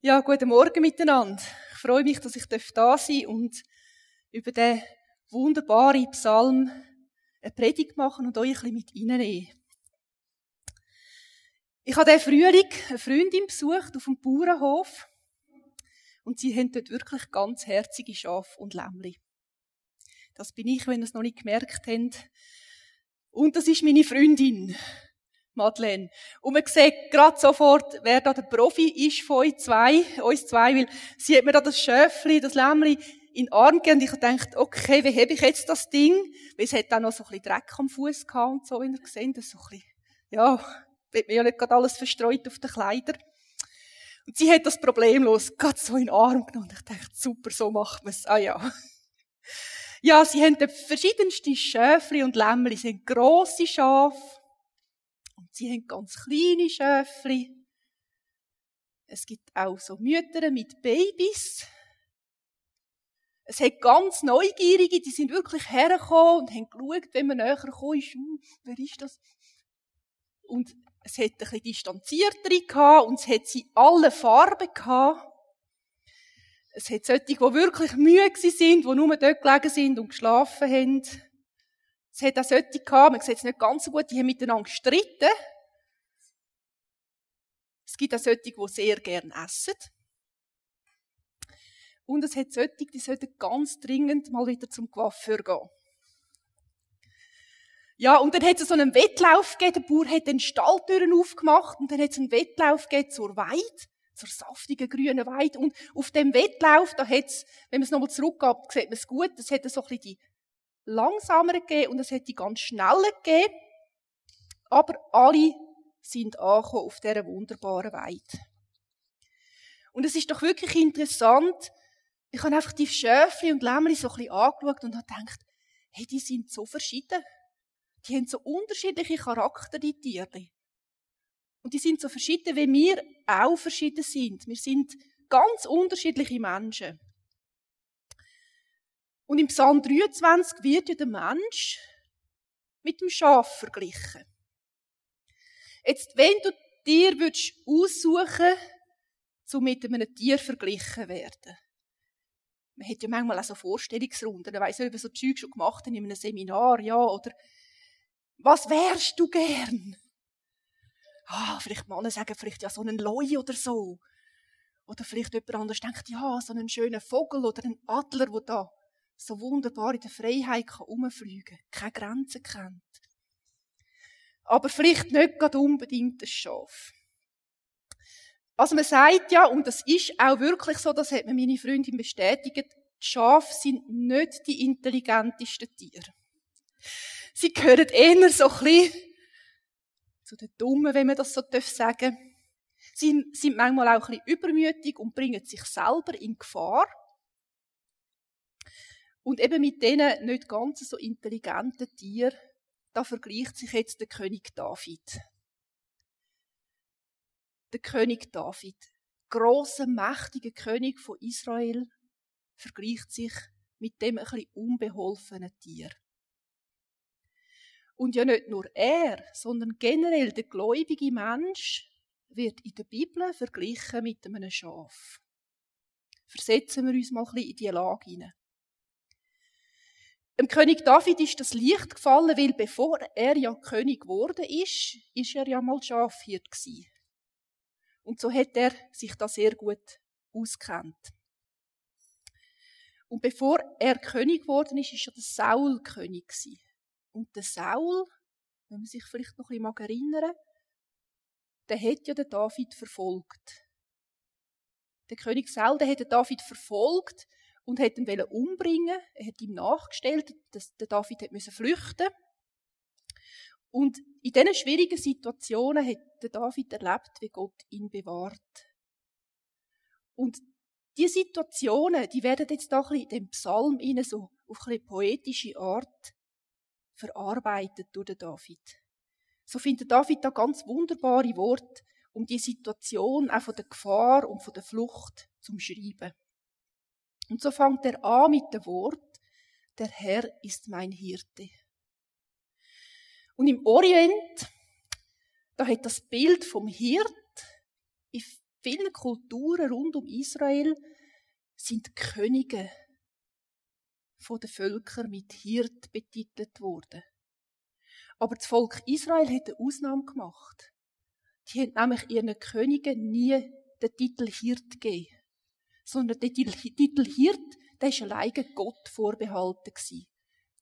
Ja, guten Morgen miteinander. Ich freue mich, dass ich da sein darf und über den wunderbaren Psalm eine Predigt machen und euch ein bisschen mit reinnehmen. Ich habe diesen Frühling eine Freundin besucht auf dem Bauernhof und sie haben dort wirklich ganz herzige Schafe und Lämmli. Das bin ich, wenn ihr es noch nicht gemerkt habt. Und das ist meine Freundin. Madeleine. Und man sieht gerade sofort, wer da der Profi ist von euch zwei, uns zwei, weil sie hat mir da das Schöfli, das Lämmli in den Arm gegeben und ich dachte, okay, wie habe ich jetzt das Ding? Weil es hat auch noch so ein bisschen Dreck am Fuß gehabt und so, wie ihr gesehen habt, so ein bisschen, ja, wird mir ja nicht gerade alles verstreut auf den Kleidern. Und sie hat das problemlos gerade so in den Arm genommen und ich dachte, super, so macht man es. Ah ja. Ja, sie haben verschiedenste Schäfli und Lämmli, sie haben grosse Schafe, sie haben ganz kleine Schäfli. Es gibt auch so Mütter mit Babys. Es hat ganz Neugierige, die sind wirklich hergekommen und haben geschaut, wenn man näher gekommen ist, hm, wer ist das? Und es hat ein bisschen distanziertere gehabt und es hat sie alle Farben gehabt. Es hat solche, die wirklich müde sind, die nur dort gelegen sind und geschlafen haben. Es hat auch solche gehabt, man sieht es nicht ganz so gut, die haben miteinander gestritten. Es gibt auch solche, die sehr gerne essen. Und es hat solche, die sollten ganz dringend mal wieder zum Coiffeur gehen. Ja, und dann hat es so einen Wettlauf gegeben. Der Bauer hat den Stalltüren aufgemacht und dann hat es einen Wettlauf gegeben zur Weide, zur saftigen grünen Weide. Und auf dem Wettlauf, da hat es, wenn man es nochmal zurückgeht, sieht man es gut, es hat so ein bisschen die langsameren gegeben und es hat die ganz schnellen gegeben. Aber alle sind angekommen auf dieser wunderbaren Weide. Und es ist doch wirklich interessant, ich habe einfach die Schäfli und Lämmli so ein bisschen angeschaut und habe gedacht, hey, die sind so verschieden. Die haben so unterschiedliche Charakter, die Tiere. Und die sind so verschieden, wie wir auch verschieden sind. Wir sind ganz unterschiedliche Menschen. Und im Psalm 23 wird ja der Mensch mit dem Schaf verglichen. Jetzt, wenn du dir aussuchen zu mit einem Tier verglichen werden. Man hat ja manchmal auch so Vorstellungsrunden. Ich weiss nicht, ob ihr so Zeug schon gemacht habt in einem Seminar, ja, oder was wärst du gern? Ah, vielleicht Männer sagen vielleicht ja so einen Leu oder so. Oder vielleicht jemand anderes denkt, ja, so einen schönen Vogel oder einen Adler, der da so wunderbar in der Freiheit herumfliegen kann, keine Grenzen kennt. Aber vielleicht nicht gerade unbedingt das Schaf. Also man sagt ja, und das ist auch wirklich so, das hat mir meine Freundin bestätigt, Schafe sind nicht die intelligentesten Tiere. Sie gehören eher so ein bisschen zu den Dummen, wenn man das so sagen darf. Sie sind manchmal auch ein bisschen übermütig und bringen sich selber in Gefahr. Und eben mit diesen nicht ganz so intelligenten Tieren, da vergleicht sich jetzt der König David. Der König David, großer, mächtiger König von Israel, vergleicht sich mit dem bisschen unbeholfenen Tier. Und ja nicht nur er, sondern generell der gläubige Mensch wird in der Bibel verglichen mit einem Schaf. Versetzen wir uns mal ein bisschen in die Lage hinein. Dem König David ist das Licht gefallen, weil bevor er ja König geworden ist, ist er ja mal Schafhirt gewesen. Und so hat er sich da sehr gut auskennt. Und bevor er König geworden ist, ist ja der Saul König gewesen. Und der Saul, wenn man sich vielleicht noch ein bisschen erinnern der hat ja den David verfolgt. Der König Saul, der hat den David verfolgt und hat ihn umbringen. Er hat ihm nachgestellt, dass der David hat flüchten Und in diesen schwierigen Situationen hat der David erlebt, wie Gott ihn bewahrt. Und diese Situationen, die werden jetzt da in dem Psalm rein, so auf eine poetische Art verarbeitet durch den David. So findet David da ganz wunderbare Worte, um die Situation auch von der Gefahr und von der Flucht zum Schreiben. Und so fängt er an mit dem Wort, der Herr ist mein Hirte. Und im Orient, da hat das Bild vom Hirt vielen Kulturen rund um Israel sind Könige von den Völkern mit Hirt betitelt worden. Aber das Volk Israel hat eine Ausnahme gemacht. Die haben nämlich ihren Königen nie den Titel Hirt gegeben. Sondern der Titel Hirt, der war alleine Gott vorbehalten.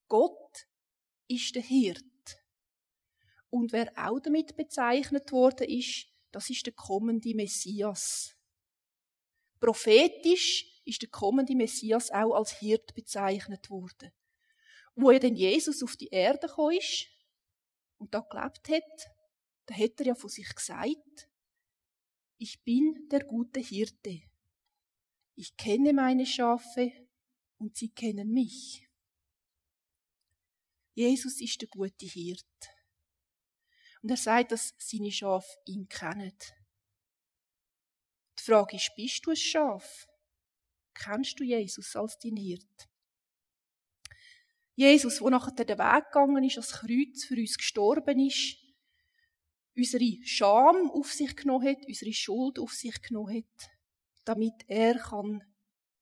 Gott ist der Hirt. Und wer auch damit bezeichnet worden ist, das ist der kommende Messias. Prophetisch ist der kommende Messias auch als Hirt bezeichnet worden. Wo er denn Jesus auf die Erde ist und da gelebt hat, da hat er ja von sich gesagt, ich bin der gute Hirte. Ich kenne meine Schafe und sie kennen mich. Jesus ist der gute Hirt. Und er sagt, dass seine Schafe ihn kennen. Die Frage ist, bist du ein Schaf? Kennst du Jesus als dein Hirt? Jesus, wo nachher den Weg gegangen ist, als Kreuz für uns gestorben ist, unsere Scham auf sich genommen hat, unsere Schuld auf sich genommen hat, damit er kann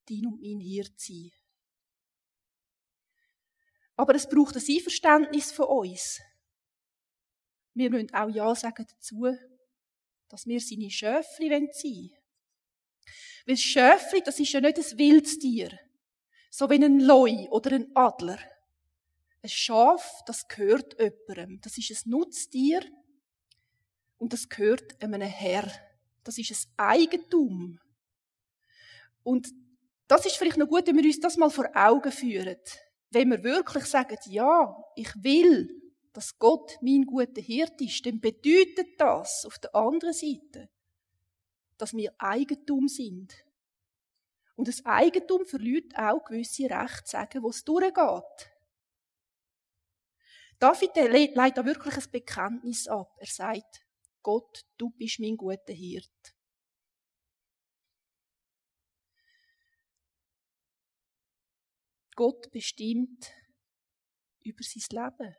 dein und mein Hirt sein. Aber es braucht ein Einverständnis von uns. Wir müssen auch Ja sagen dazu, dass wir seine Schöfli sein wollen. Weil Schöfli, das ist ja nicht ein wildes Tier. So wie ein Leu oder ein Adler. Ein Schaf, das gehört jemandem. Das ist ein Nutztier. Und das gehört einem Herr. Das ist ein Eigentum. Und das ist vielleicht noch gut, wenn wir uns das mal vor Augen führen. Wenn wir wirklich sagen, ja, ich will dass Gott mein guter Hirt ist, dann bedeutet das auf der anderen Seite, dass wir Eigentum sind. Und das Eigentum verliert auch gewisse Rechte sagen, wo es durchgeht. David legt da wirklich ein Bekenntnis ab. Er sagt, Gott, du bist mein guter Hirt. Gott bestimmt über sein Leben.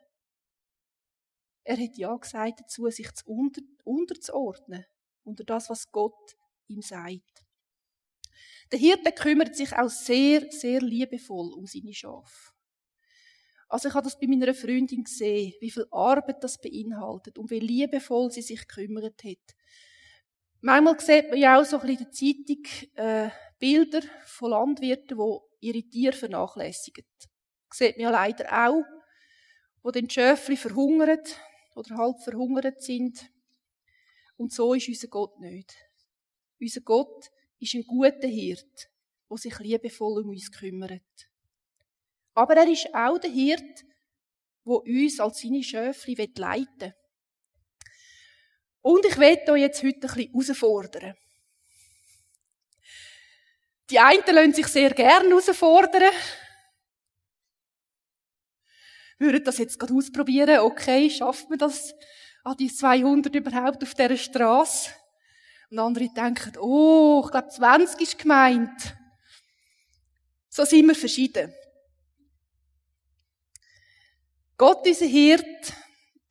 Er hat ja gesagt dazu, sich zu unter, unterzuordnen unter das, was Gott ihm sagt. Der Hirte kümmert sich auch sehr, sehr liebevoll um seine Schafe. Also ich habe das bei meiner Freundin gesehen, wie viel Arbeit das beinhaltet und wie liebevoll sie sich gekümmert hat. Manchmal sieht man ja auch so ein bisschen in der Zeitung äh, Bilder von Landwirten, die ihre Tiere vernachlässigen. Das sieht man ja leider auch, wo den Schöfli verhungern oder halb verhungert sind. Und so ist unser Gott nicht. Unser Gott ist ein guter Hirt, der sich liebevoll um uns kümmert. Aber er ist auch der Hirt, wo uns als seine Schöfli leiten will. Und ich werde euch jetzt heute ein bisschen herausfordern. Die einen lassen sich sehr gerne herausfordern, würden das jetzt gerade ausprobieren. Okay, schafft man das an die 200 überhaupt auf dieser Straße? Und andere denken, oh, ich glaube 20 ist gemeint. So sind wir verschieden. Gott, unser Hirt,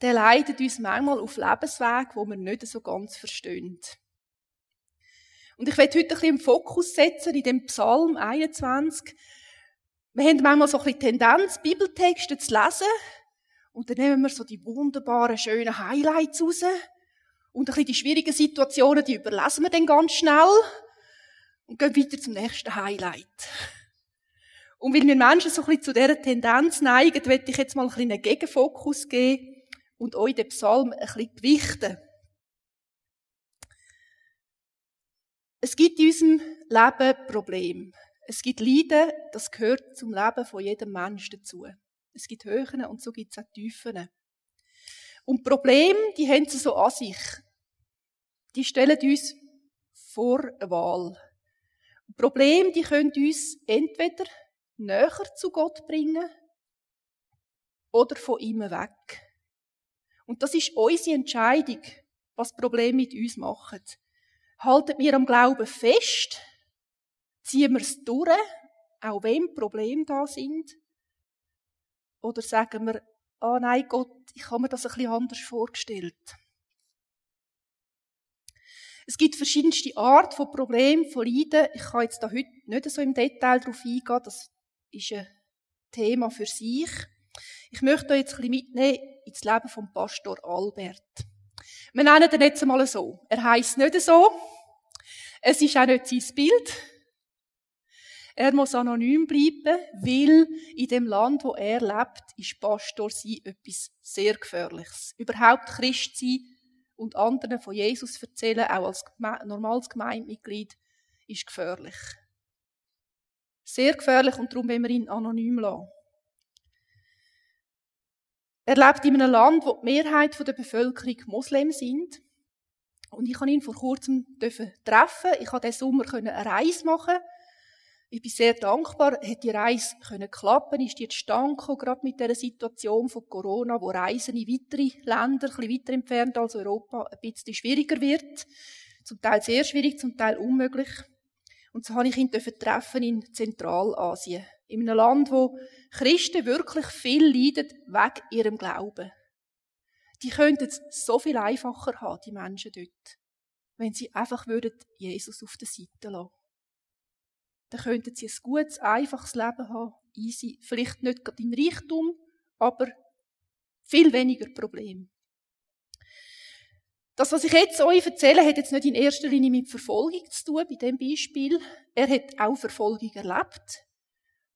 der leitet uns manchmal auf Lebensweg, wo wir nicht so ganz verstehen. Und ich werde heute ein bisschen im Fokus setzen in dem Psalm 21, wir haben manchmal so ein bisschen Tendenz, Bibeltexte zu lesen. Und dann nehmen wir so die wunderbaren, schönen Highlights raus. Und ein bisschen die schwierigen Situationen, die überlesen wir dann ganz schnell. Und gehen weiter zum nächsten Highlight. Und weil wir Menschen so ein bisschen zu dieser Tendenz neigen, möchte ich jetzt mal ein bisschen einen Gegenfokus geben und euch den Psalm ein bisschen gewichten. Es gibt in unserem Leben Probleme. Es gibt Leiden, das gehört zum Leben von jedem Menschen dazu. Es gibt Höhen und so gibt es auch Tiefen. Und Probleme, die haben sie so an sich. Die stellen uns vor eine Wahl. Probleme, die können uns entweder näher zu Gott bringen oder von ihm weg. Und das ist unsere Entscheidung, was Probleme mit uns machen. Halten wir am Glauben fest Ziehen wir es durch, auch wenn Probleme da sind? Oder sagen wir, ah oh nein Gott, ich habe mir das ein bisschen anders vorgestellt. Es gibt verschiedenste Art von Problemen, von Leiden. Ich kann jetzt da heute nicht so im Detail darauf eingehen. Das ist ein Thema für sich. Ich möchte euch jetzt ein bisschen mitnehmen ins Leben vom Pastor Albert. Wir nennen ihn jetzt einmal so. Er heißt nicht so. Es ist auch nicht sein Bild. Er muss anonym bleiben, weil in dem Land, wo er lebt, ist Pastor sein etwas sehr Gefährliches. Überhaupt Christ sein und anderen von Jesus erzählen, auch als normales Gemeindemitglied, ist gefährlich. Sehr gefährlich und darum wollen wir ihn anonym lassen. Er lebt in einem Land, wo die Mehrheit der Bevölkerung Moslem sind. Und ich kann ihn vor kurzem treffen. Ich konnte diesen Sommer eine Reise machen ich bin sehr dankbar, hat die Reise können klappen, ist zustande gekommen, gerade mit der Situation von Corona, wo Reisen in weitere Länder, ein weiter entfernt als Europa, ein bisschen schwieriger wird. Zum Teil sehr schwierig, zum Teil unmöglich. Und so habe ich ihn treffen in Zentralasien. In einem Land, wo Christen wirklich viel leiden wegen ihrem Glauben. Die könnten es so viel einfacher haben, die Menschen dort, wenn sie einfach würden Jesus auf der Seite lassen dann könnten sie ein gutes, einfaches Leben haben, easy. Vielleicht nicht gerade in Reichtum, aber viel weniger Probleme. Das, was ich jetzt euch erzähle, hat jetzt nicht in erster Linie mit Verfolgung zu tun, bei dem Beispiel. Er hat auch Verfolgung erlebt.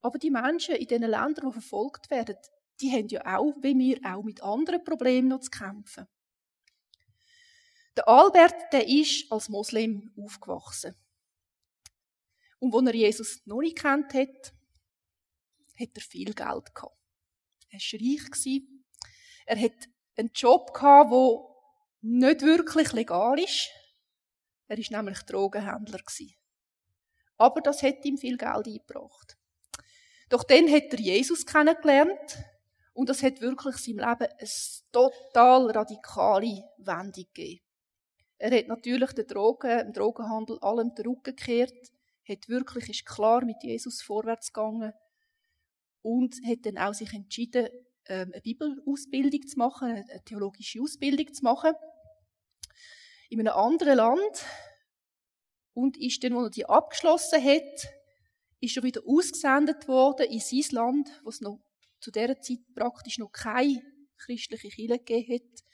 Aber die Menschen in diesen Ländern, die verfolgt werden, die haben ja auch, wie wir, auch mit anderen Problemen noch zu kämpfen. Der Albert, der ist als Moslem aufgewachsen. Und als er Jesus noch nicht kennt hat, hat er viel Geld gehabt. Er war reich. Er hat einen Job gehabt, der nicht wirklich legal ist. Er war nämlich Drogenhändler. Aber das hat ihm viel Geld eingebracht. Doch dann hat er Jesus kennengelernt und das hat wirklich seinem Leben eine total radikale Wendung gegeben. Er hat natürlich den Drogen, dem Drogenhandel allem den Rücken gekehrt hat wirklich, ist klar mit Jesus vorwärts gegangen und hat dann auch sich entschieden, ähm, eine Bibelausbildung zu machen, eine theologische Ausbildung zu machen. In einem anderen Land. Und ist dann, als er die abgeschlossen hat, ist er wieder ausgesendet worden in sein Land, wo es noch zu dieser Zeit praktisch noch keine christliche Kirche gegeben hat,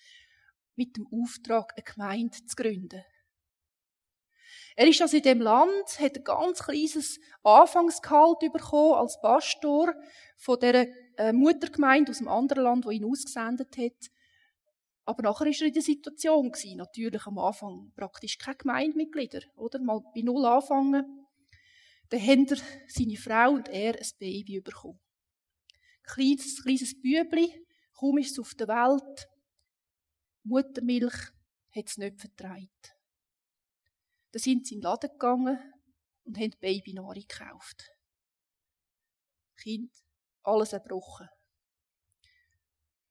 mit dem Auftrag, eine Gemeinde zu gründen. Er ist also in dem Land, hat ein ganz kleines Anfangsgehalt bekommen als Pastor von der äh, Muttergemeinde aus einem anderen Land, wo ihn ausgesendet hat. Aber nachher ist er in der Situation gewesen, natürlich am Anfang praktisch keine Gemeindemitglieder, oder? Mal bei Null anfangen. Dann haben er, seine Frau und er ein Baby bekommen. Ein kleines, kleines Bübli, kaum ist es auf der Welt. Muttermilch hat es nicht vertreibt. Dann sind sie in den Laden gegangen und haben Babynahrung gekauft. Kind, alles erbrochen.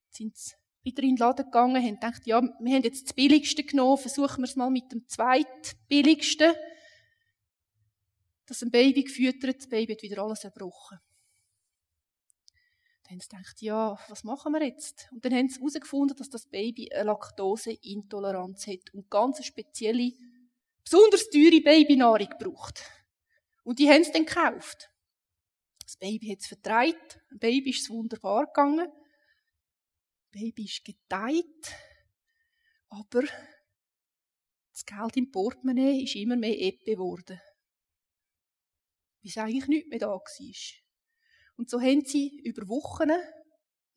Sind sie wieder in den Laden gegangen, haben gedacht, ja, wir haben jetzt das Billigste genommen, versuchen wir es mal mit dem Zweitbilligsten. Das ein Baby gefüttert, das Baby hat wieder alles erbrochen. Dann haben sie gedacht, ja, was machen wir jetzt? Und dann haben sie herausgefunden, dass das Baby eine Laktoseintoleranz hat und ganz spezielle besonders teure Babynahrung gebraucht. Und die haben es dann gekauft. Das Baby hat es vertreibt. Dem Baby ist wunderbar gegangen. Das Baby ist geteilt. Aber das Geld im Portemonnaie ist immer mehr Eppe geworden. Es eigentlich nicht mehr da war. Und so haben sie über Wochen,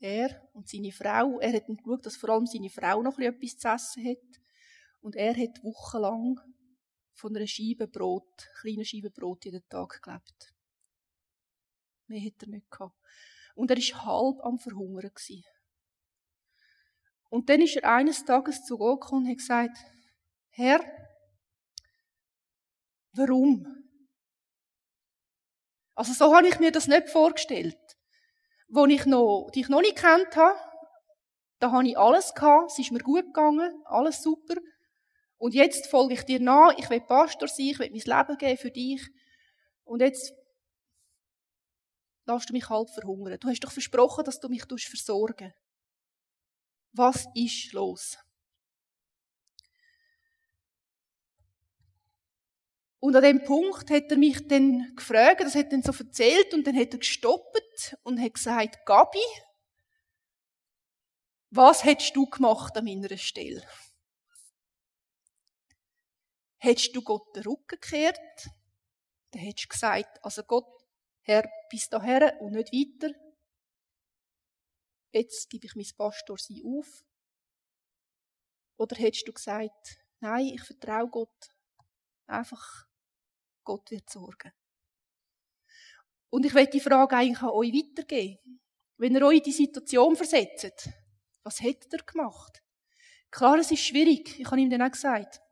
er und seine Frau, er hat geschaut, dass vor allem seine Frau noch etwas zu essen hat. Und er hat wochenlang von einer Scheibe Brot, kleinen Scheibe Brot jeden Tag gelebt. Mehr hat er nicht gehabt. Und er war halb am Verhungern. Und dann ist er eines Tages zu Gott gekommen und hat gesagt, Herr, warum? Also so habe ich mir das nicht vorgestellt. Wo ich noch, die ich noch nicht kennt habe, da habe ich alles gehabt, es ist mir gut gegangen, alles super. Und jetzt folge ich dir nach, ich will Pastor sein, ich will mein Leben geben für dich. Und jetzt lässt du mich halb verhungern. Du hast doch versprochen, dass du mich versorgen Was ist los? Und an dem Punkt hat er mich dann gefragt, das hat er dann so erzählt und dann hat er gestoppt und hat gesagt, Gabi, was hättest du gemacht an meiner Stelle? Hättest du Gott den Rücken gekehrt? Dann hättest du gesagt, also Gott, Herr, bis daher und nicht weiter. Jetzt gebe ich mein Pastor sie auf. Oder hättest du gesagt, nein, ich vertraue Gott. Einfach, Gott wird sorgen. Und ich werde die Frage eigentlich an euch weitergeben. Wenn ihr euch in die Situation versetzt, was hättet ihr gemacht? Klar, es ist schwierig. Ich habe ihm dann auch gesagt,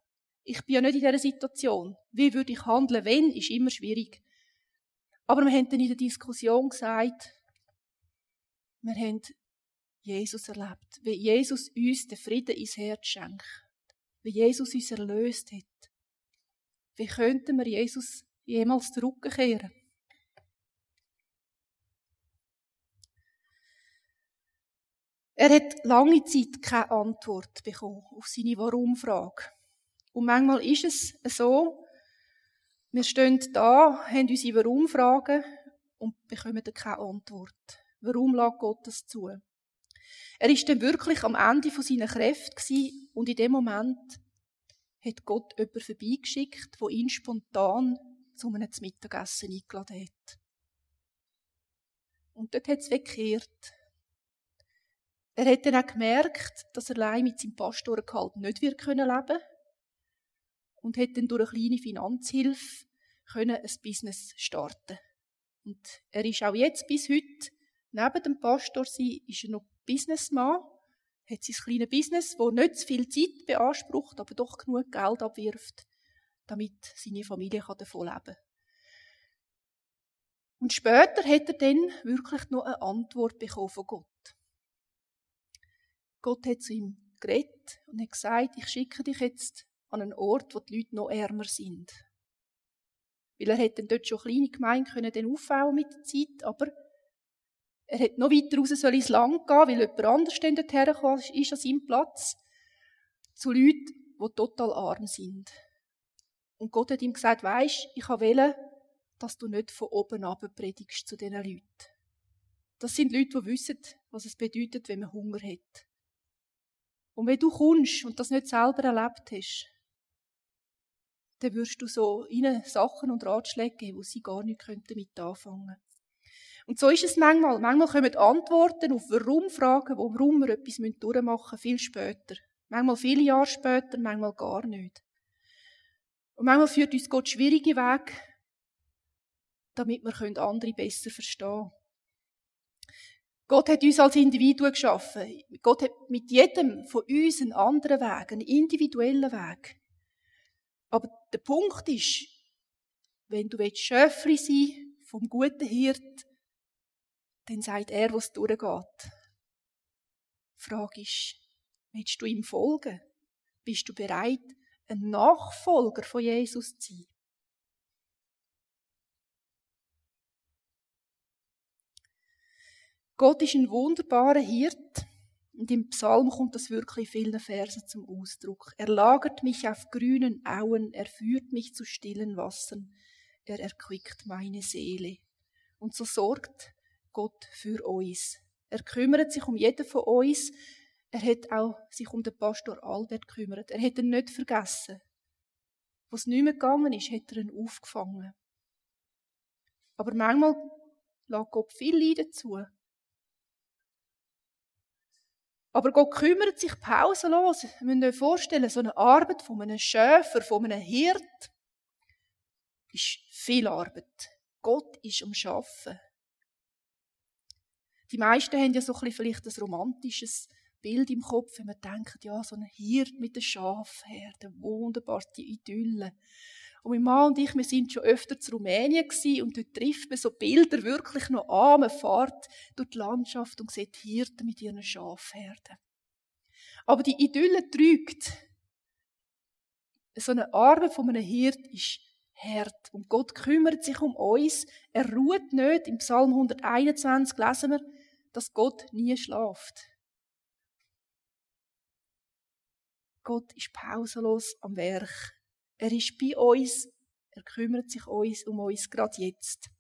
ich bin ja nicht in dieser Situation. Wie würde ich handeln, wenn, ist immer schwierig. Aber wir haben dann in der Diskussion gesagt, wir haben Jesus erlebt. Wie Jesus uns den Frieden ins Herz schenkt. Wie Jesus uns erlöst hat. Wie könnten wir Jesus jemals zurückkehren? Er hat lange Zeit keine Antwort bekommen auf seine Warum-Frage. Und manchmal ist es so, wir stehen da, haben unsere Warum-Fragen und bekommen keine Antwort. Warum lässt Gott das zu? Er ist dann wirklich am Ende seiner Kräfte und in dem Moment hat Gott jemanden vorbeigeschickt, der ihn spontan zu einem Mittagessen eingeladen hat. Und dort hat es gekehrt. Er hat dann auch gemerkt, dass er allein mit seinem Pastorengehalt nicht leben können und hat dann durch eine kleine Finanzhilfe können ein Business starten. Und er ist auch jetzt bis heute neben dem Pastor sein, ist er noch Businessman, hat sein kleines Business, wo nicht zu viel Zeit beansprucht, aber doch genug Geld abwirft, damit seine Familie davon leben kann. Und später hat er dann wirklich noch eine Antwort bekommen von Gott. Gott hat zu ihm geredet und hat gesagt, ich schicke dich jetzt an einen Ort, wo die Leute noch ärmer sind. Weil er hätte dort schon kleine Gemeinden können aufbauen mit der Zeit, aber er hätte noch weiter raus soll ins Land gehen, weil jemand anders dann dort hergekommen ist an seinem Platz, zu Leuten, die total arm sind. Und Gott hat ihm gesagt, weisst, ich will, dass du nicht von oben ab predigst zu diesen Leuten. Das sind Leute, die wissen, was es bedeutet, wenn man Hunger hat. Und wenn du kommst und das nicht selber erlebt hast, dann wirst du so ihnen Sachen und Ratschläge geben, wo sie gar nicht damit anfangen könnten. Und so ist es manchmal. Manchmal kommen Antworten auf Warum-Fragen, warum wir etwas durchmachen müssen, viel später. Manchmal viele Jahre später, manchmal gar nicht. Und manchmal führt uns Gott schwierige Wege, damit wir andere besser verstehen können. Gott hat uns als Individuen geschaffen. Gott hat mit jedem von uns einen anderen Weg, einen individuellen Weg. Aber der Punkt ist, wenn du Schöfli sein vom guten Hirt, dann sagt er, was durchgeht. Die Frage ist, willst du ihm folgen? Bist du bereit, ein Nachfolger von Jesus zu sein? Gott ist ein wunderbarer Hirt. Und im Psalm kommt das wirklich in vielen Versen zum Ausdruck. Er lagert mich auf grünen Auen, er führt mich zu stillen Wassern, er erquickt meine Seele. Und so sorgt Gott für uns. Er kümmert sich um jeden von uns. Er hat auch sich um den Pastor Albert gekümmert. Er hat ihn nicht vergessen. Was nicht mehr gegangen ist, hat er ihn aufgefangen. Aber manchmal lässt Gott viel Leiden zu. Aber Gott kümmert sich pausenlos. Wir müssen uns vorstellen, so eine Arbeit von einem Schäfer, von einem Hirt, ist viel Arbeit. Gott ist am Schaffen. Die meisten haben ja so ein bisschen vielleicht ein romantisches Bild im Kopf, wenn man denkt, ja, so ein Hirt mit den Schafherden, wunderbarste Idylle. Und mein Mann und ich, wir sind schon öfter zu Rumänien gewesen, und dort trifft man so Bilder wirklich noch an. Man fährt durch die Landschaft und sieht Hirten mit ihren Schafherden. Aber die Idylle trügt. So eine Arbeit von einem Hirt ist hart. Und Gott kümmert sich um uns. Er ruht nicht. Im Psalm 121 lesen wir, dass Gott nie schlaft. Gott ist pausenlos am Werk. Er ist bei uns. Er kümmert sich um uns gerade jetzt.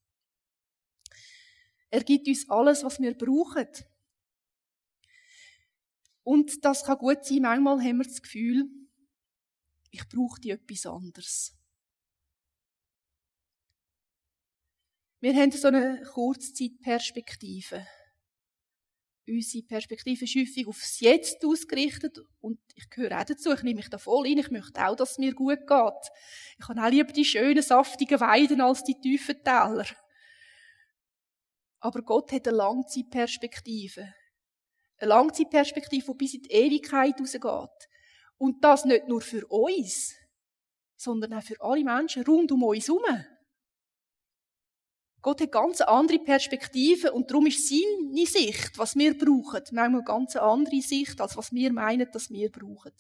Er gibt uns alles, was wir brauchen. Und das kann gut sein, manchmal haben wir das Gefühl, ich brauche die etwas anderes. Wir haben so eine Kurzzeitperspektive. Unsere Perspektive ist häufig aufs Jetzt ausgerichtet und ich gehöre auch dazu, ich nehme mich da voll ein, ich möchte auch, dass es mir gut geht. Ich habe auch lieber die schönen, saftigen Weiden als die tiefen Täler. Aber Gott hat eine Langzeitperspektive. Eine Langzeitperspektive, die bis in die Ewigkeit rausgeht. Und das nicht nur für uns, sondern auch für alle Menschen rund um uns herum. Gott hat ganz andere Perspektiven und darum ist seine Sicht, was wir brauchen, manchmal ganz eine andere Sicht, als was wir meinen, dass wir brauchen.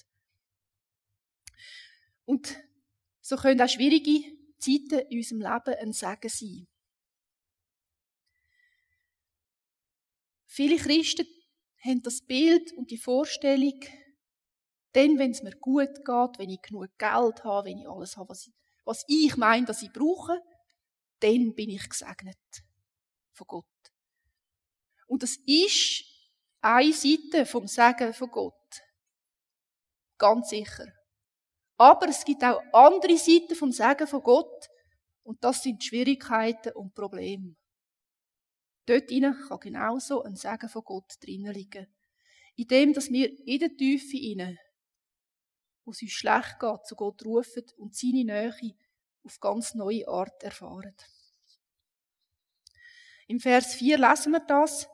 Und so können auch schwierige Zeiten in unserem Leben ein Segen sein. Viele Christen haben das Bild und die Vorstellung, denn wenn es mir gut geht, wenn ich genug Geld habe, wenn ich alles habe, was ich, was ich meine, dass ich brauche, dann bin ich gesegnet von Gott. Und das ist eine Seite vom Segen von Gott. Ganz sicher. Aber es gibt auch andere Seiten vom Segen von Gott. Und das sind Schwierigkeiten und Probleme. Dort kann genauso ein Segen von Gott drinnen liegen. In dem, dass wir in der Tiefe inne, wo es uns schlecht geht, zu Gott rufen und seine Nähe auf ganz neue Art erfahren. Im Vers 4 lassen wir das.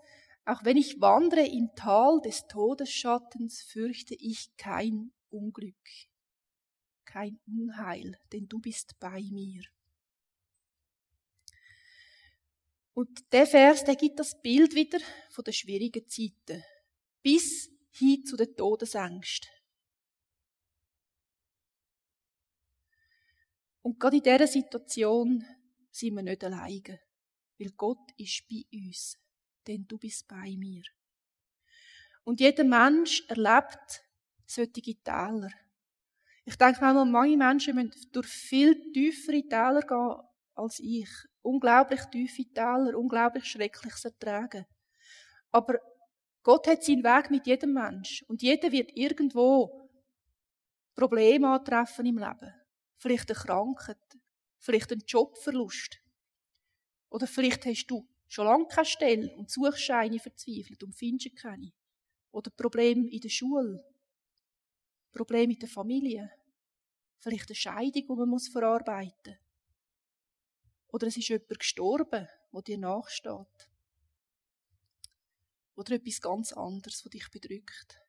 Auch wenn ich wandere im Tal des Todesschattens, fürchte ich kein Unglück, kein Unheil, denn du bist bei mir. Und der Vers, der gibt das Bild wieder von den schwierigen Zeiten. Bis hin zu den Todesängsten. Und gerade in dieser Situation sind wir nicht alleine. Weil Gott ist bei uns. Denn du bist bei mir. Und jeder Mensch erlebt solche Täler. Ich denke manchmal, manche Menschen müssen durch viel tiefere Täler gehen als ich. Unglaublich tiefe Täler, unglaublich Schreckliches ertragen. Aber Gott hat seinen Weg mit jedem Mensch. Und jeder wird irgendwo Probleme antreffen im Leben. Vielleicht eine Krankheit, vielleicht einen Jobverlust. Oder vielleicht hast du schon lange keine Stelle und suchst eine verzweifelt und findest keine. Oder Probleme in der Schule. Probleme in der Familie. Vielleicht eine Scheidung, die man verarbeiten muss. Oder es ist jemand gestorben, wo dir nachsteht. Oder etwas ganz anderes, was dich bedrückt.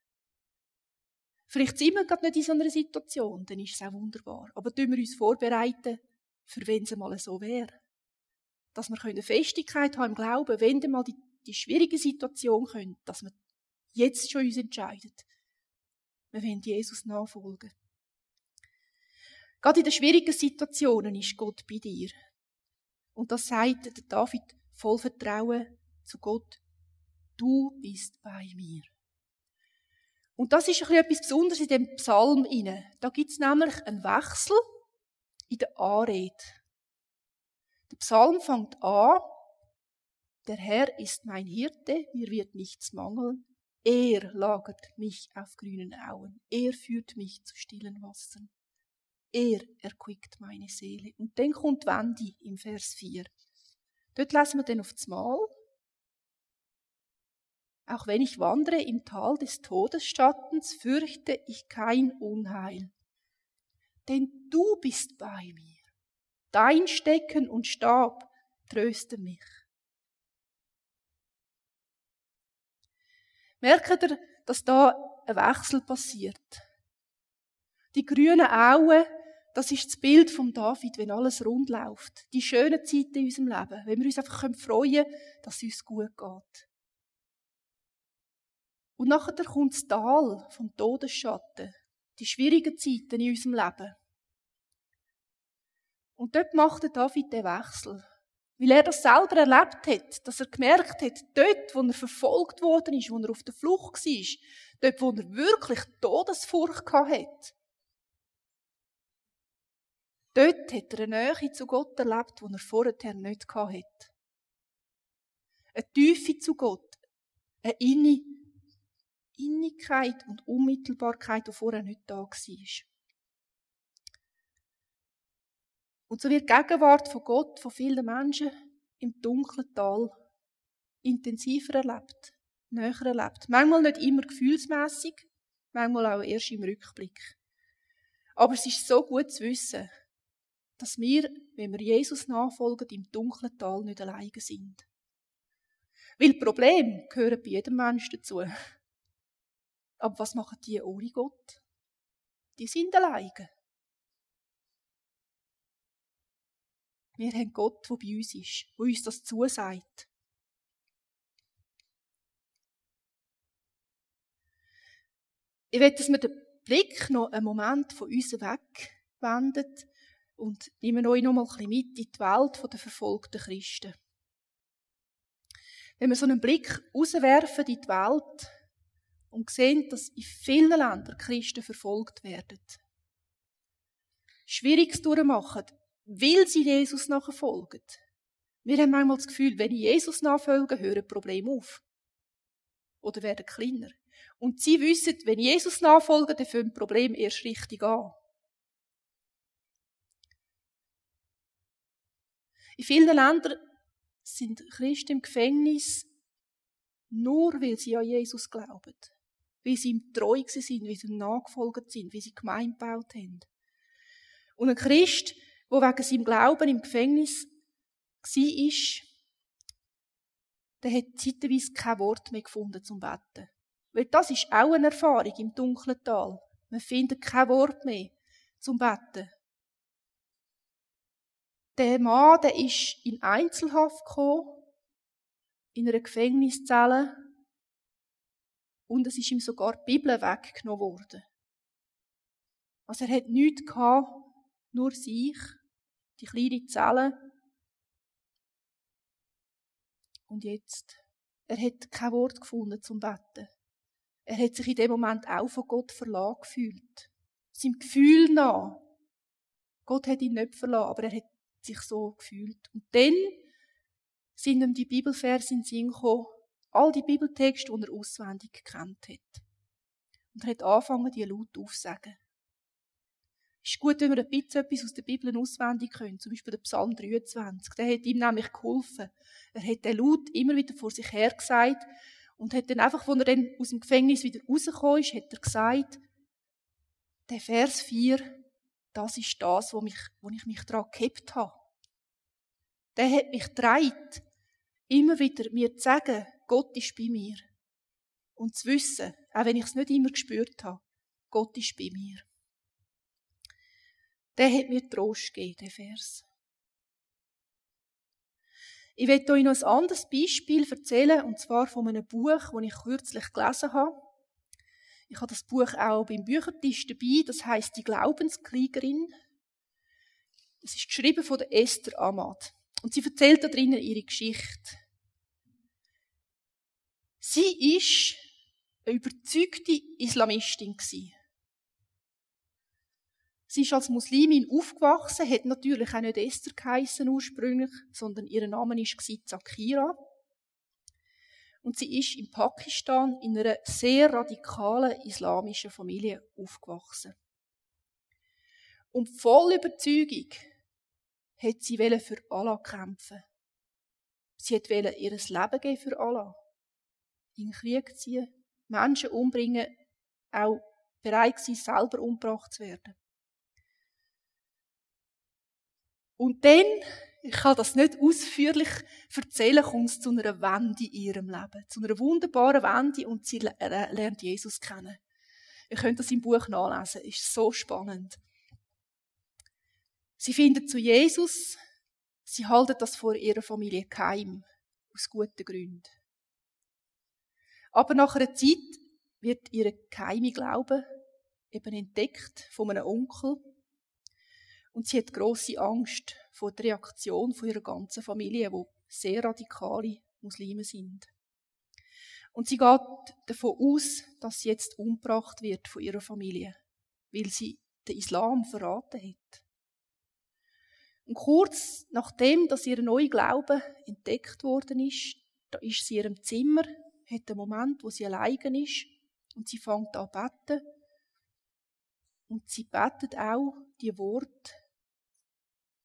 Vielleicht sind wir gerade nicht in so einer Situation, dann ist es auch wunderbar. Aber tun wir uns vorbereiten, für wenn es mal so wäre. Dass wir eine Festigkeit haben im Glauben, wenn dann mal die, die schwierige Situation kommt, dass wir jetzt schon uns entscheiden. Wir wollen Jesus nachfolgen. Gerade in den schwierigen Situationen ist Gott bei dir. Und das sagt der David voll Vertrauen zu Gott. Du bist bei mir. Und das ist etwas Besonderes in dem Psalm inne. Da gibt es nämlich einen Wechsel in der Anrede. Der Psalm fängt an, der Herr ist mein Hirte, mir wird nichts mangeln. Er lagert mich auf grünen Auen. Er führt mich zu stillen Wassern. Er erquickt meine Seele. Und dann kommt Wendi im Vers 4. Dort lesen wir dann auf das Mal. Auch wenn ich wandere im Tal des Todesschattens, fürchte ich kein Unheil. Denn du bist bei mir. Dein Stecken und Stab tröste mich. Merkt ihr, dass da ein Wechsel passiert? Die grünen Auen das ist das Bild von David, wenn alles rund läuft. Die schönen Zeiten in unserem Leben. Wenn wir uns einfach freuen können, dass es uns gut geht. Und nachher kommt das Tal vom Todesschatten. Die schwierigen Zeiten in unserem Leben. Und dort macht der David den Wechsel. Weil er das selber erlebt hat, dass er gemerkt hat, dort, wo er verfolgt worden ist, wo er auf der Flucht war, dort, wo er wirklich Todesfurcht hatte, Dort hat er eine Nähe zu Gott erlebt, die er vorher nicht hatte. Eine Tiefe zu Gott, eine Innigkeit und Unmittelbarkeit, die vorher nicht da war. Und so wird die Gegenwart von Gott von vielen Menschen im dunklen Tal intensiver erlebt, näher erlebt. Manchmal nicht immer gefühlsmässig, manchmal auch erst im Rückblick. Aber es ist so gut zu wissen, dass wir, wenn wir Jesus nachfolgen, im dunklen Tal nicht alleine sind. Weil Probleme gehören bei jedem Menschen dazu. Aber was machen die ohne Gott? Die sind alleine. Wir haben Gott, der bei uns ist, der uns das zusagt. Ich will, dass wir den Blick noch einen Moment von uns wegwenden und nehmen euch noch mal ein bisschen mit in die Welt der verfolgten Christen. Wenn wir so einen Blick rauswerfen in die Welt und sehen, dass in vielen Ländern Christen verfolgt werden, Schwieriges durchmachen, weil sie Jesus nachfolgen. Wir haben manchmal das Gefühl, wenn ich Jesus nachfolge, hören Probleme auf. Oder werden kleiner. Und sie wissen, wenn Jesus nachfolgen, dann fängt Problem erst richtig an. In vielen Ländern sind Christen im Gefängnis nur, weil sie an Jesus glauben. Weil sie ihm treu sind, weil sie ihm nachgefolgt sind, weil sie Gemeinde gebaut haben. Und ein Christ, der wegen seinem Glauben im Gefängnis war, der hat zeitweise kein Wort mehr gefunden zum Betten. Weil das ist auch eine Erfahrung im dunklen Tal. Man findet kein Wort mehr zum Betten. Der Mann, der ist in Einzelhaft gekommen, in einer Gefängniszelle, und es ist ihm sogar die Bibel weggenommen worden. Also er hat nichts gehabt, nur sich, die kleine Zelle. Und jetzt, er hat kein Wort gefunden zum Betten. Er hat sich in dem Moment auch von Gott verlassen gefühlt. Seinem Gefühl nach. Gott hat ihn nicht verlassen, aber er hat sich so gefühlt. Und dann sind ihm die Bibelverse in den Sinn gekommen, all die Bibeltexte, die er auswendig gekannt hat. Und er hat angefangen, die laut aufzusagen. Es ist gut, wenn wir ein bisschen etwas aus der Bibel auswendig können, zum Beispiel der Psalm 23. Der hat ihm nämlich geholfen. Er hat den laut immer wieder vor sich her gesagt und hat dann einfach, als er dann aus dem Gefängnis wieder rausgekommen ist, hat er gesagt, der Vers 4, das ist das, wo, mich, wo ich mich daran gehabt habe. Der hat mich dreit, immer wieder mir zu sagen, Gott ist bei mir. Und zu wissen, auch wenn ich es nicht immer gespürt habe, Gott ist bei mir. Der hat mir Trost gegeben, der Vers. Ich werde euch noch ein anderes Beispiel erzählen, und zwar von einem Buch, das ich kürzlich gelesen habe. Ich habe das Buch auch beim Büchertisch dabei, das heißt Die Glaubenskriegerin. Es ist geschrieben von Esther Ahmad. Und sie erzählt da drinnen ihre Geschichte. Sie ist eine überzeugte Islamistin. Sie ist als Muslimin aufgewachsen, hat natürlich auch nicht Esther geheissen ursprünglich, sondern ihr Name war Zakira. Und sie ist in Pakistan in einer sehr radikalen islamischen Familie aufgewachsen. Und voll Überzeugung hat sie für Allah kämpfen. Sie hat ihr Leben geben für Allah. In den Krieg ziehen, Menschen umbringen, auch bereit sein, selber umgebracht zu werden. Und dann, ich kann das nicht ausführlich erzählen, kommt es zu einer Wende in ihrem Leben. Zu einer wunderbaren Wende und sie lernt Jesus kennen. Ihr könnt das im Buch nachlesen, ist so spannend. Sie findet zu Jesus, sie halten das vor ihrer Familie geheim, aus guten Gründen. Aber nach einer Zeit wird ihr geheime Glaube eben entdeckt von einem Onkel, und sie hat große Angst vor der Reaktion von ihrer ganzen Familie, wo sehr radikale Muslime sind. Und sie geht davon aus, dass sie jetzt umgebracht wird von ihrer Familie, weil sie den Islam verraten hat. Und kurz nachdem, dass ihr neuer Glaube entdeckt worden ist, da ist sie in ihrem Zimmer, hat einen Moment, wo sie allein ist und sie fängt an zu beten. Und sie betet auch die Worte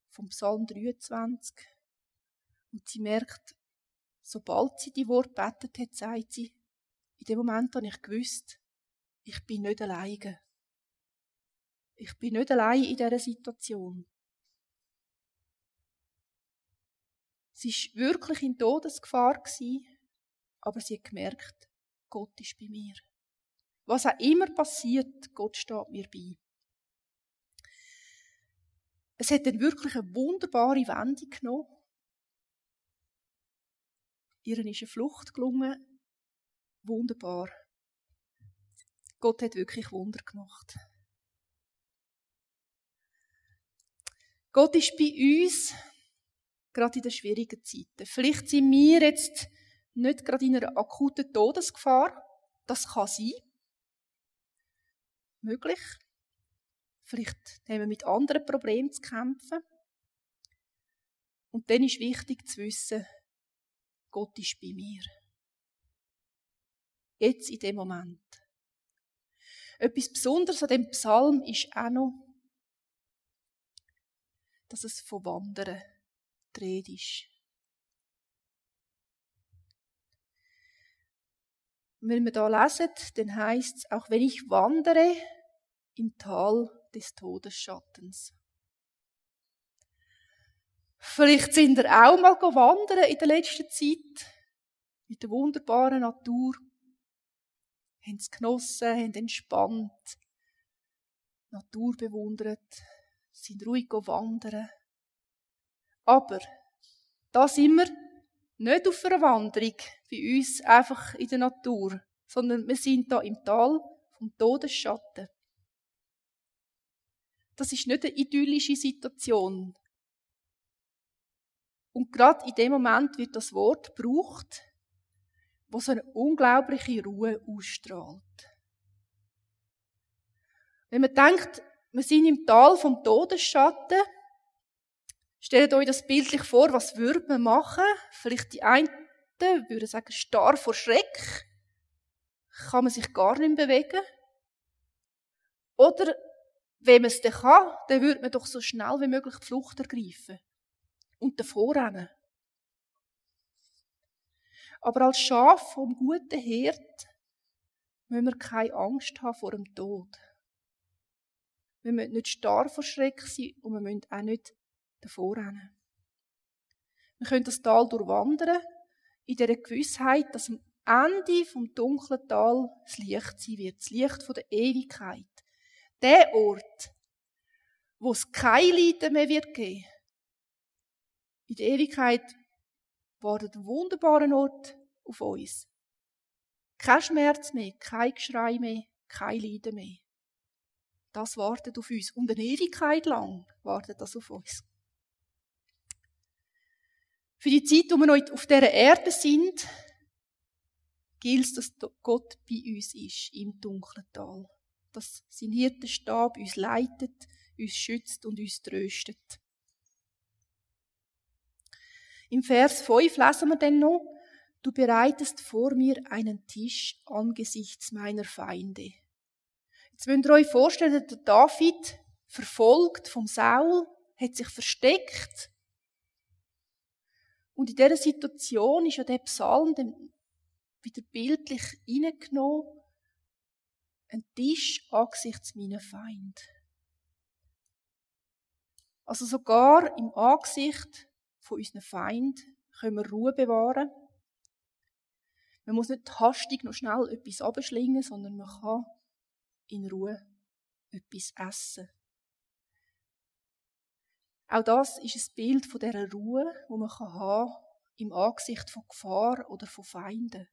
vom Psalm 23. Und sie merkt, sobald sie die Worte betet hat, sagt sie, in dem Moment habe ich gewusst, ich bin nicht alleine. Ich bin nicht allein in dieser Situation. Sie war wirklich in Todesgefahr, aber sie hat gemerkt, Gott ist bei mir. Was auch immer passiert, Gott steht mir bei. Es hat dann wirklich eine wunderbare Wendung genommen. Ihren ist eine Flucht gelungen. Wunderbar. Gott hat wirklich Wunder gemacht. Gott ist bei uns, gerade in den schwierigen Zeiten. Vielleicht sind wir jetzt nicht gerade in einer akuten Todesgefahr. Das kann sein. Möglich. Vielleicht haben wir mit anderen Problemen zu kämpfen. Und dann ist wichtig zu wissen, Gott ist bei mir. Jetzt in dem Moment. Etwas Besonderes an dem Psalm ist auch noch, dass es von Wandern dreht ist. Wenn wir da lesen, dann heißt es, auch wenn ich wandere im Tal des Todesschattens. Vielleicht sind ihr auch mal wandern in der letzten Zeit mit der wunderbaren Natur. Haben es genossen, haben entspannt, Natur bewundert, sind ruhig wandern. Aber da sind wir nicht auf einer Wanderung bei uns einfach in der Natur, sondern wir sind da im Tal vom Todesschatten. Das ist nicht eine idyllische Situation. Und gerade in dem Moment wird das Wort gebraucht, wo so eine unglaubliche Ruhe ausstrahlt. Wenn man denkt, wir sind im Tal vom Todesschatten, stellt euch das bildlich vor, was würde man machen? Vielleicht die einen würden sagen, starr vor Schreck. Kann man sich gar nicht bewegen? Oder wenn man es dann kann, dann würde man doch so schnell wie möglich die Flucht ergreifen und davor rennen. Aber als Schaf vom guten Hirt müssen wir keine Angst haben vor dem Tod. Wir müssen nicht starr vor Schreck sein und wir müssen auch nicht davor rennen. Wir können das Tal durchwandern, in der Gewissheit, dass am Ende vom dunklen Tal das Licht sein wird, das Licht der Ewigkeit. Der Ort, wo es kein Leiden mehr wird geben. In der Ewigkeit wartet ein wunderbarer Ort auf uns. Kein Schmerz mehr, kein Geschrei mehr, kein Leiden mehr. Das wartet auf uns. Und eine Ewigkeit lang wartet das auf uns. Für die Zeit, wo wir noch auf dieser Erde sind, gilt es, dass Gott bei uns ist, im dunklen Tal dass sein Hirtenstab uns leitet, uns schützt und uns tröstet. Im Vers 5 lesen wir dann noch, du bereitest vor mir einen Tisch angesichts meiner Feinde. Jetzt müsst ihr euch vorstellen, der David, verfolgt vom Saul, hat sich versteckt. Und in dieser Situation ist ja der Psalm dann wieder bildlich hineingenommen ein Tisch angesichts meiner Feind. Also sogar im Angesicht von unseren Feind können wir Ruhe bewahren. Man muss nicht hastig noch schnell etwas abschlingen, sondern man kann in Ruhe etwas essen. Auch das ist ein Bild von dieser Ruhe, wo man haben kann im Angesicht von Gefahr oder von Feinden.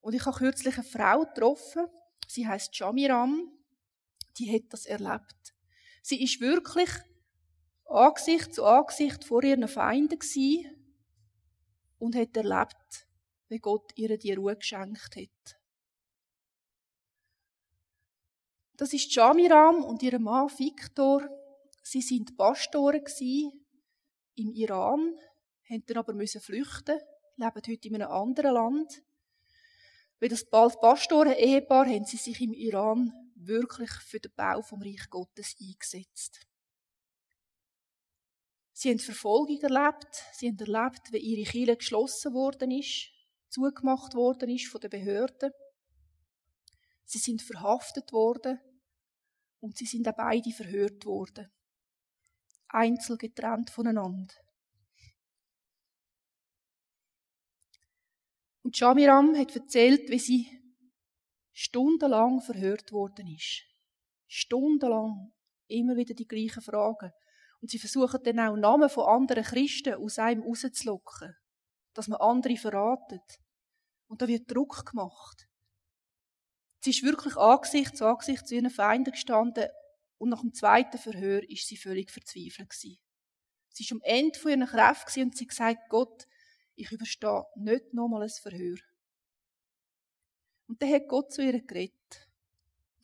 Und ich habe kürzlich eine Frau getroffen, Sie heißt Jamiram. Die hat das erlebt. Sie ist wirklich Angesicht zu Angesicht vor ihren Feinden gewesen und hat erlebt, wie Gott ihr die Ruhe geschenkt hat. Das ist Jamiram und ihr Mann Viktor. Sie sind Pastoren im Iran, haben dann aber müssen flüchten, leben heute in einem anderen Land. Weil das Pastoren-Ehepaar haben sie sich im Iran wirklich für den Bau vom Reich Gottes eingesetzt. Sie haben Verfolgung erlebt, sie haben erlebt, wie ihre Kirche geschlossen worden ist, zugemacht worden ist von den Behörden. Sie sind verhaftet worden und sie sind auch beide verhört worden. Einzel getrennt voneinander. Und Shamiram hat erzählt, wie sie stundenlang verhört worden ist. Stundenlang. Immer wieder die gleichen Fragen. Und sie versuchen dann auch Namen von anderen Christen aus einem rauszulocken. Dass man andere verratet. Und da wird Druck gemacht. Sie ist wirklich Angesicht zu zu ihren Feinden gestanden und nach dem zweiten Verhör ist sie völlig verzweifelt gewesen. Sie ist am Ende von ihren Kräften und sie gesagt, Gott, ich überstehe nicht nochmal ein Verhör. Und dann hat Gott zu ihr geredet.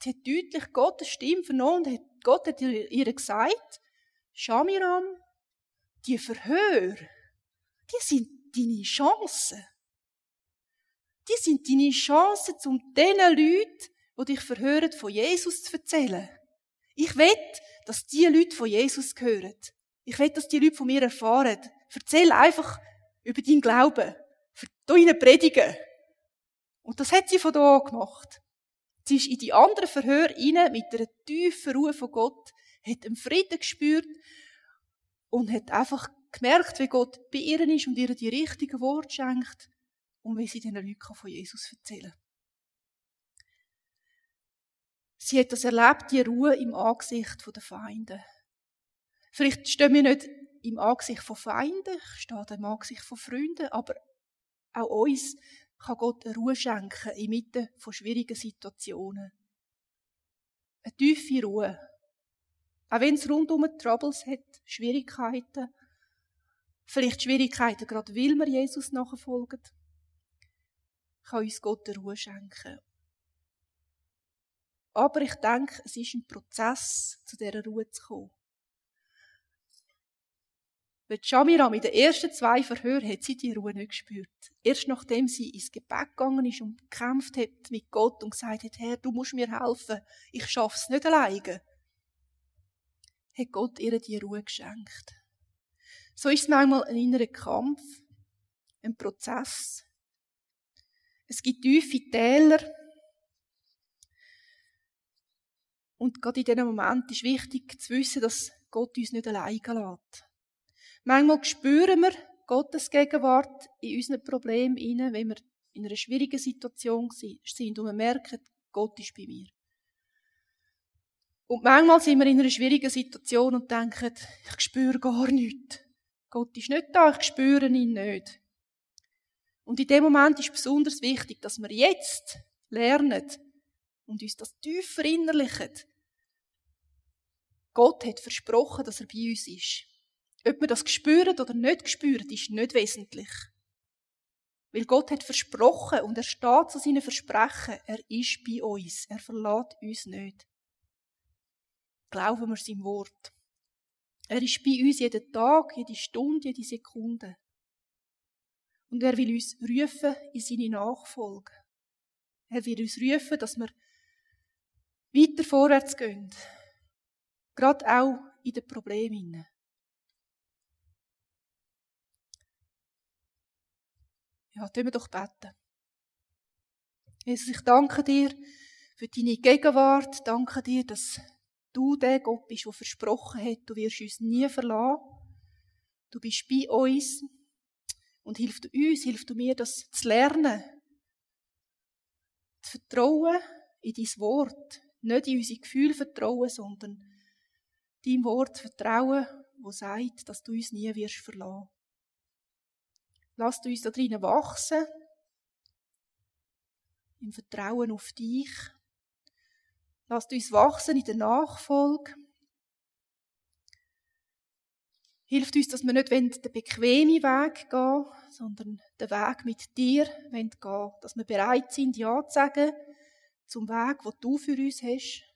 Sie hat deutlich Gottes Stimme vernommen und Gott hat ihr gesagt, Shamiram, die Verhör, die sind deine Chancen. Die sind deine Chancen, um diesen Leuten, die dich verhören, von Jesus zu erzählen. Ich will, dass die Leute von Jesus hören. Ich will, dass die Leute von mir erfahren. Erzähl einfach über deinen Glauben. Du ihnen predigen. Und das hat sie von da gemacht. Sie ist in die anderen Verhöre rein mit einer tiefen Ruhe von Gott, hat einen Frieden gespürt und hat einfach gemerkt, wie Gott bei ihr ist und ihr die richtigen Worte schenkt und wie sie den Leuten von Jesus erzählen Sie hat das erlebt, die Ruhe im Angesicht der Feinde. Vielleicht stehen wir nicht im Angesicht von Feinden, ich stehe im Angesicht von Freunden, aber auch uns kann Gott eine Ruhe schenken inmitten von schwierigen Situationen. Eine tiefe Ruhe. Auch wenn es rundum Troubles hat, Schwierigkeiten, vielleicht Schwierigkeiten, gerade weil wir Jesus nachfolgen, kann uns Gott eine Ruhe schenken. Aber ich denke, es ist ein Prozess, zu dieser Ruhe zu kommen. Weil Shamiram in den ersten zwei Verhören hat sie die Ruhe nicht gespürt. Erst nachdem sie ins Gebet gegangen ist und gekämpft hat mit Gott und gesagt hat, Herr, du musst mir helfen, ich schaff's nicht alleine, hat Gott ihr die Ruhe geschenkt. So ist es manchmal ein innerer Kampf, ein Prozess. Es gibt tiefe Täler. Und gerade in diesem Moment ist wichtig zu wissen, dass Gott uns nicht alleine lässt. Manchmal spüren wir Gottes Gegenwart in unseren Problemen wenn wir in einer schwierigen Situation sind und wir merken, Gott ist bei mir. Und manchmal sind wir in einer schwierigen Situation und denken, ich spüre gar nichts. Gott ist nicht da, ich spüre ihn nicht. Und in dem Moment ist besonders wichtig, dass wir jetzt lernen und uns das tief verinnerlichen. Gott hat versprochen, dass er bei uns ist. Ob wir das spüren oder nicht spüren, ist nicht wesentlich. Weil Gott hat versprochen und er steht zu seinen Versprechen. Er ist bei uns. Er verlässt uns nicht. Glauben wir seinem Wort. Er ist bei uns jeden Tag, jede Stunde, jede Sekunde. Und er will uns rufen in seine Nachfolge. Er will uns rufen, dass wir weiter vorwärts gehen. Gerade auch in den Problemen. Ja, tun wir doch beten. Jesus, ich danke dir für deine Gegenwart. Danke dir, dass du der Gott bist, der versprochen hat, du wirst uns nie verlassen. Du bist bei uns und hilfst uns, hilfst du mir, das zu lernen. Zu vertrauen in dein Wort. Nicht in unsere Gefühle vertrauen, sondern deinem Wort vertrauen, wo sagt, dass du uns nie wirst verlassen. Lass uns da drinnen wachsen. Im Vertrauen auf dich. Lass uns wachsen in der Nachfolge. Hilft uns, dass wir nicht den bequemen Weg gehen, sondern den Weg mit dir gehen Dass wir bereit sind, Ja zu sagen zum Weg, den du für uns hast.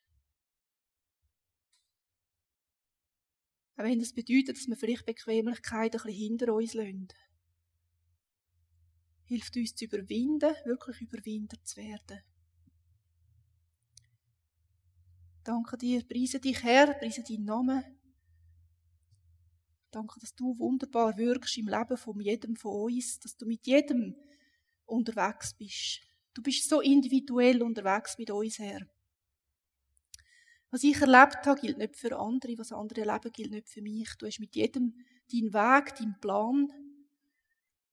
Auch wenn das bedeutet, dass wir vielleicht Bequemlichkeit ein bisschen hinter uns lassen. Hilft uns zu überwinden, wirklich überwinden zu werden. Danke dir, preise dich Herr, preise deinen Namen. Danke, dass du wunderbar wirkst im Leben von jedem von uns, dass du mit jedem unterwegs bist. Du bist so individuell unterwegs mit uns, Herr. Was ich erlebt habe, gilt nicht für andere. Was andere erleben, gilt nicht für mich. Du hast mit jedem deinen Weg, deinen Plan.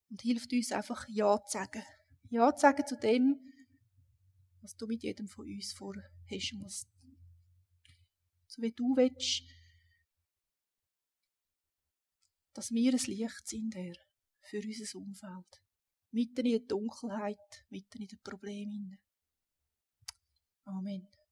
Und hilft uns einfach Ja zu sagen. Ja zu sagen zu dem, was du mit jedem von uns vorhast und was so wie du willst, dass wir ein Licht sind, Herr, für unser Umfeld. Mitten in der Dunkelheit, mitten in den Problemen. Amen.